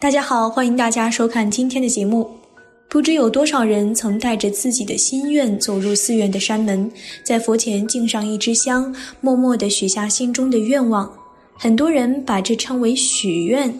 大家好，欢迎大家收看今天的节目。不知有多少人曾带着自己的心愿走入寺院的山门，在佛前敬上一支香，默默地许下心中的愿望。很多人把这称为许愿，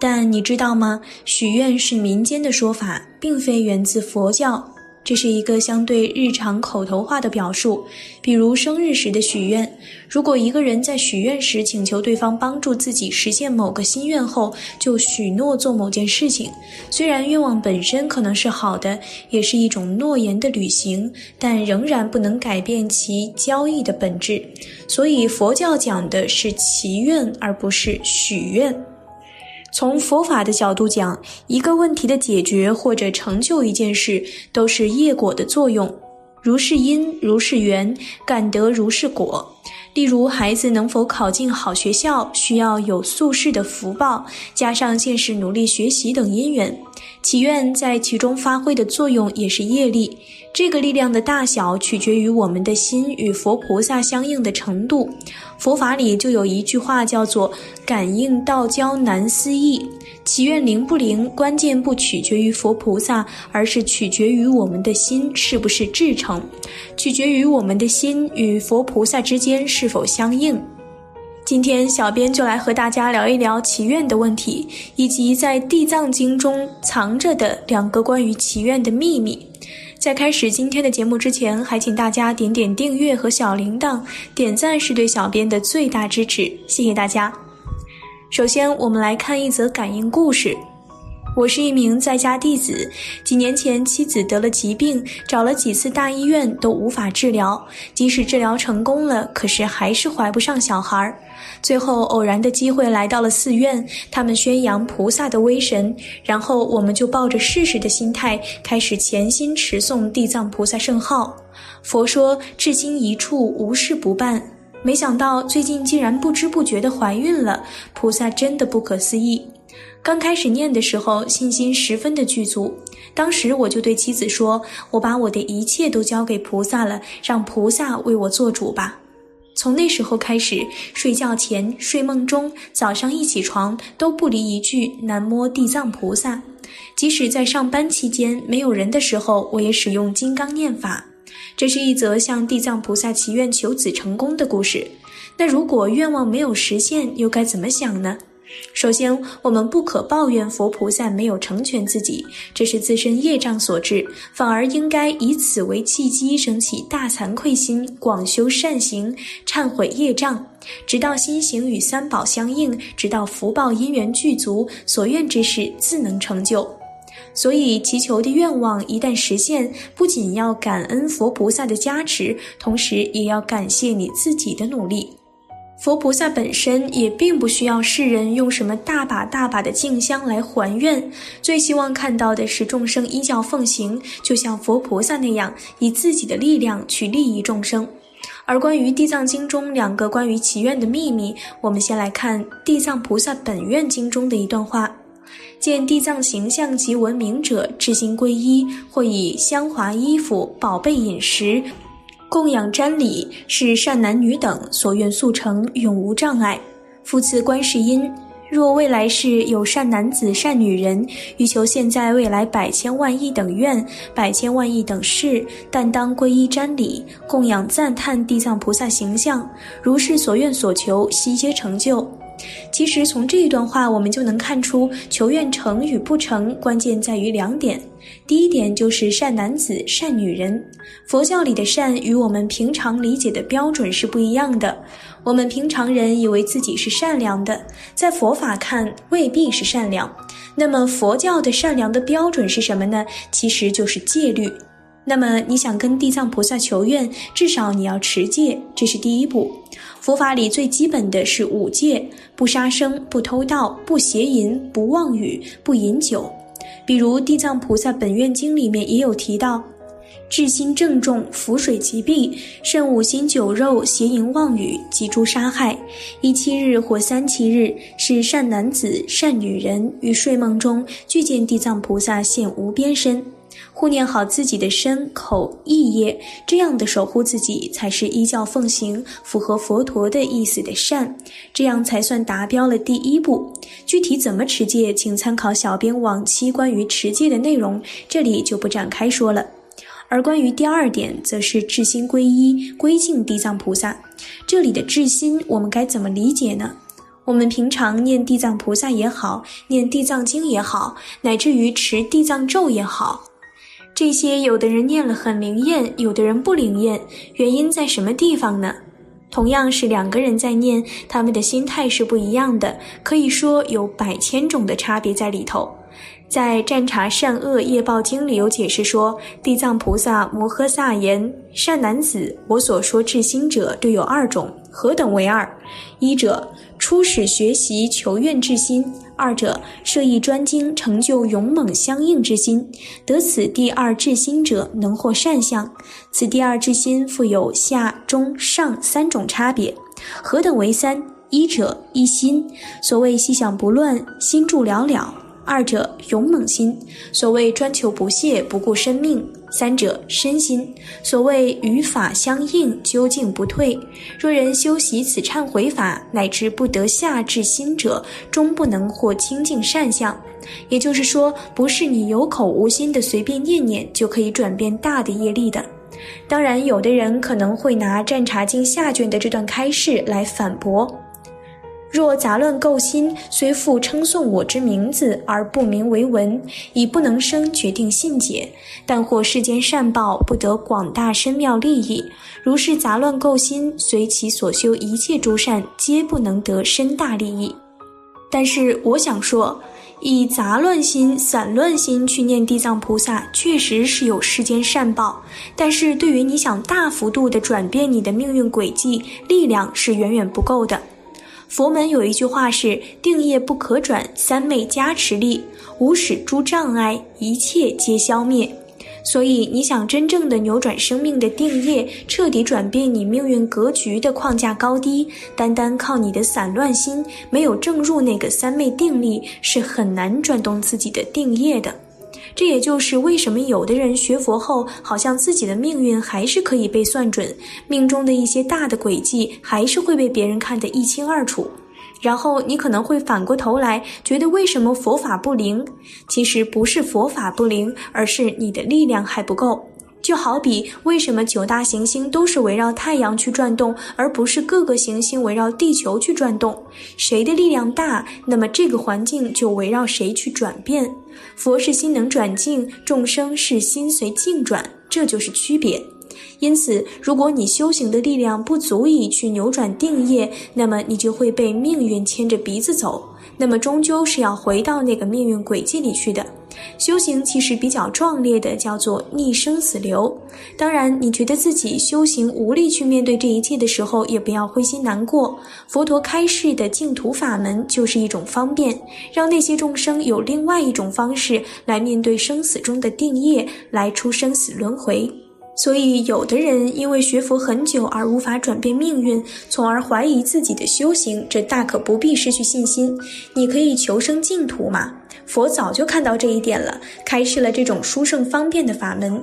但你知道吗？许愿是民间的说法，并非源自佛教。这是一个相对日常口头化的表述，比如生日时的许愿。如果一个人在许愿时请求对方帮助自己实现某个心愿后，就许诺做某件事情。虽然愿望本身可能是好的，也是一种诺言的履行，但仍然不能改变其交易的本质。所以佛教讲的是祈愿，而不是许愿。从佛法的角度讲，一个问题的解决或者成就一件事，都是业果的作用。如是因，如是缘，感得如是果。例如，孩子能否考进好学校，需要有宿世的福报，加上现实努力学习等因缘。祈愿在其中发挥的作用也是业力，这个力量的大小取决于我们的心与佛菩萨相应的程度。佛法里就有一句话叫做“感应道交难思议”，祈愿灵不灵，关键不取决于佛菩萨，而是取决于我们的心是不是至诚，取决于我们的心与佛菩萨之间是否相应。今天，小编就来和大家聊一聊祈愿的问题，以及在《地藏经》中藏着的两个关于祈愿的秘密。在开始今天的节目之前，还请大家点点订阅和小铃铛，点赞是对小编的最大支持，谢谢大家。首先，我们来看一则感应故事。我是一名在家弟子，几年前妻子得了疾病，找了几次大医院都无法治疗，即使治疗成功了，可是还是怀不上小孩儿。最后偶然的机会来到了寺院，他们宣扬菩萨的威神，然后我们就抱着试试的心态，开始潜心持诵地藏菩萨圣号。佛说至心一处，无事不办。没想到最近竟然不知不觉的怀孕了，菩萨真的不可思议。刚开始念的时候，信心十分的具足，当时我就对妻子说：“我把我的一切都交给菩萨了，让菩萨为我做主吧。”从那时候开始，睡觉前、睡梦中、早上一起床，都不离一句“南无地藏菩萨”。即使在上班期间没有人的时候，我也使用金刚念法。这是一则向地藏菩萨祈愿求子成功的故事。那如果愿望没有实现，又该怎么想呢？首先，我们不可抱怨佛菩萨没有成全自己，这是自身业障所致，反而应该以此为契机，升起大惭愧心，广修善行，忏悔业障，直到心行与三宝相应，直到福报因缘具足，所愿之事自能成就。所以，祈求的愿望一旦实现，不仅要感恩佛菩萨的加持，同时也要感谢你自己的努力。佛菩萨本身也并不需要世人用什么大把大把的敬香来还愿，最希望看到的是众生依教奉行，就像佛菩萨那样，以自己的力量去利益众生。而关于《地藏经》中两个关于祈愿的秘密，我们先来看《地藏菩萨本愿经》中的一段话：见地藏形象及闻名者，至心皈依，或以香华衣服、宝贝饮食。供养瞻礼是善男女等所愿速成，永无障碍。复次观世音，若未来世有善男子、善女人，欲求现在未来百千万亿等愿、百千万亿等事，但当皈依瞻礼，供养赞叹地藏菩萨形象，如是所愿所求，悉皆成就。其实从这一段话，我们就能看出，求愿成与不成，关键在于两点。第一点就是善男子、善女人。佛教里的善与我们平常理解的标准是不一样的。我们平常人以为自己是善良的，在佛法看未必是善良。那么佛教的善良的标准是什么呢？其实就是戒律。那么你想跟地藏菩萨求愿，至少你要持戒，这是第一步。佛法里最基本的是五戒：不杀生、不偷盗、不邪淫、不妄语、不饮酒。比如《地藏菩萨本愿经》里面也有提到：至心正重，浮水即毙；甚五心酒肉、邪淫妄语及诸杀害，一七日或三七日，是善男子、善女人于睡梦中具见地藏菩萨现无边身。护念好自己的身口意业，这样的守护自己才是依教奉行、符合佛陀的意思的善，这样才算达标了第一步。具体怎么持戒，请参考小编往期关于持戒的内容，这里就不展开说了。而关于第二点，则是至心皈依、归敬地藏菩萨。这里的至心，我们该怎么理解呢？我们平常念地藏菩萨也好，念地藏经也好，乃至于持地藏咒也好。这些有的人念了很灵验，有的人不灵验，原因在什么地方呢？同样是两个人在念，他们的心态是不一样的，可以说有百千种的差别在里头。在《占察善恶业报经》里有解释说，地藏菩萨摩诃萨言：“善男子，我所说至心者，略有二种，何等为二？一者，初始学习求愿至心。”二者设意专精，成就勇猛相应之心，得此第二至心者，能获善相。此第二至心，复有下、中、上三种差别。何等为三？一者一心，所谓细想不乱，心住了了。二者勇猛心，所谓专求不懈，不顾生命；三者身心，所谓与法相应，究竟不退。若人修习此忏悔法，乃至不得下至心者，终不能获清净善相。也就是说，不是你有口无心的随便念念就可以转变大的业力的。当然，有的人可能会拿《占察经》下卷的这段开示来反驳。若杂乱垢心，虽复称颂我之名字，而不名为文，已不能生决定信解。但或世间善报，不得广大深妙利益。如是杂乱垢心，随其所修一切诸善，皆不能得深大利益。但是我想说，以杂乱心、散乱心去念地藏菩萨，确实是有世间善报。但是对于你想大幅度的转变你的命运轨迹，力量是远远不够的。佛门有一句话是“定业不可转，三昧加持力，无始诸障碍，一切皆消灭”。所以，你想真正的扭转生命的定业，彻底转变你命运格局的框架高低，单单靠你的散乱心，没有正入那个三昧定力，是很难转动自己的定业的。这也就是为什么有的人学佛后，好像自己的命运还是可以被算准，命中的一些大的轨迹还是会被别人看得一清二楚。然后你可能会反过头来觉得为什么佛法不灵？其实不是佛法不灵，而是你的力量还不够。就好比为什么九大行星都是围绕太阳去转动，而不是各个行星围绕地球去转动？谁的力量大，那么这个环境就围绕谁去转变。佛是心能转境，众生是心随境转，这就是区别。因此，如果你修行的力量不足以去扭转定业，那么你就会被命运牵着鼻子走，那么终究是要回到那个命运轨迹里去的。修行其实比较壮烈的，叫做逆生死流。当然，你觉得自己修行无力去面对这一切的时候，也不要灰心难过。佛陀开示的净土法门就是一种方便，让那些众生有另外一种方式来面对生死中的定业，来出生死轮回。所以，有的人因为学佛很久而无法转变命运，从而怀疑自己的修行，这大可不必失去信心。你可以求生净土嘛。佛早就看到这一点了，开示了这种殊胜方便的法门。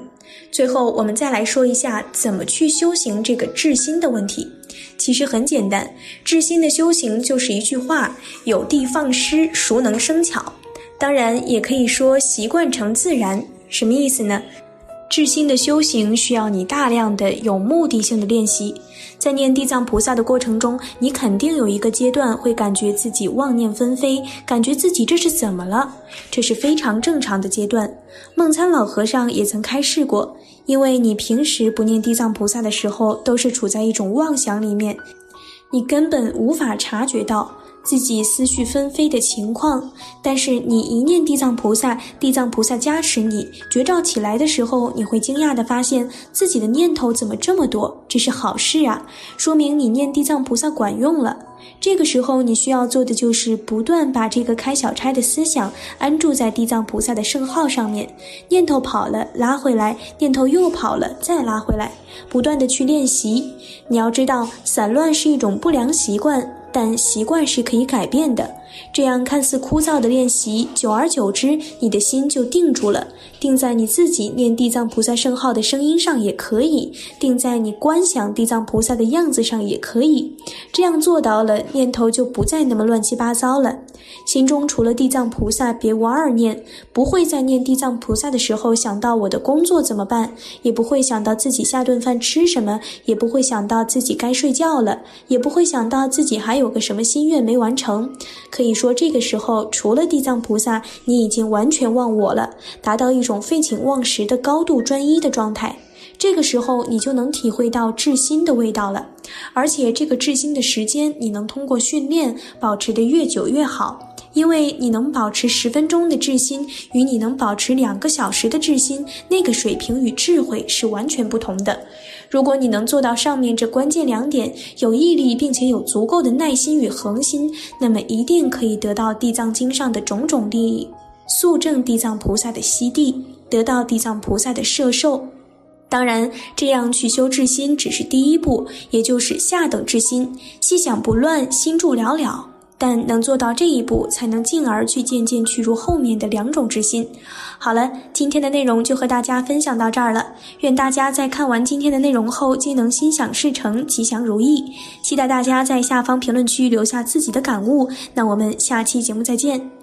最后，我们再来说一下怎么去修行这个至心的问题。其实很简单，至心的修行就是一句话：有地放矢，熟能生巧？当然，也可以说习惯成自然。什么意思呢？至心的修行需要你大量的有目的性的练习，在念地藏菩萨的过程中，你肯定有一个阶段会感觉自己妄念纷飞，感觉自己这是怎么了？这是非常正常的阶段。梦参老和尚也曾开示过，因为你平时不念地藏菩萨的时候，都是处在一种妄想里面，你根本无法察觉到。自己思绪纷飞的情况，但是你一念地藏菩萨，地藏菩萨加持你，觉照起来的时候，你会惊讶的发现自己的念头怎么这么多，这是好事啊，说明你念地藏菩萨管用了。这个时候你需要做的就是不断把这个开小差的思想安住在地藏菩萨的圣号上面，念头跑了拉回来，念头又跑了再拉回来，不断的去练习。你要知道，散乱是一种不良习惯。但习惯是可以改变的。这样看似枯燥的练习，久而久之，你的心就定住了。定在你自己念地藏菩萨圣号的声音上也可以，定在你观想地藏菩萨的样子上也可以。这样做到了，念头就不再那么乱七八糟了。心中除了地藏菩萨，别无二念，不会在念地藏菩萨的时候想到我的工作怎么办，也不会想到自己下顿饭吃什么，也不会想到自己该睡觉了，也不会想到自己还有个什么心愿没完成。可以你说，这个时候除了地藏菩萨，你已经完全忘我了，达到一种废寝忘食的高度专一的状态。这个时候，你就能体会到至心的味道了。而且，这个至心的时间，你能通过训练保持的越久越好。因为你能保持十分钟的至心，与你能保持两个小时的至心，那个水平与智慧是完全不同的。如果你能做到上面这关键两点，有毅力，并且有足够的耐心与恒心，那么一定可以得到地藏经上的种种利益，速证地藏菩萨的悉地，得到地藏菩萨的摄受。当然，这样去修至心只是第一步，也就是下等至心，细想不乱，心住了了。但能做到这一步，才能进而去渐渐去入后面的两种之心。好了，今天的内容就和大家分享到这儿了。愿大家在看完今天的内容后，皆能心想事成，吉祥如意。期待大家在下方评论区留下自己的感悟。那我们下期节目再见。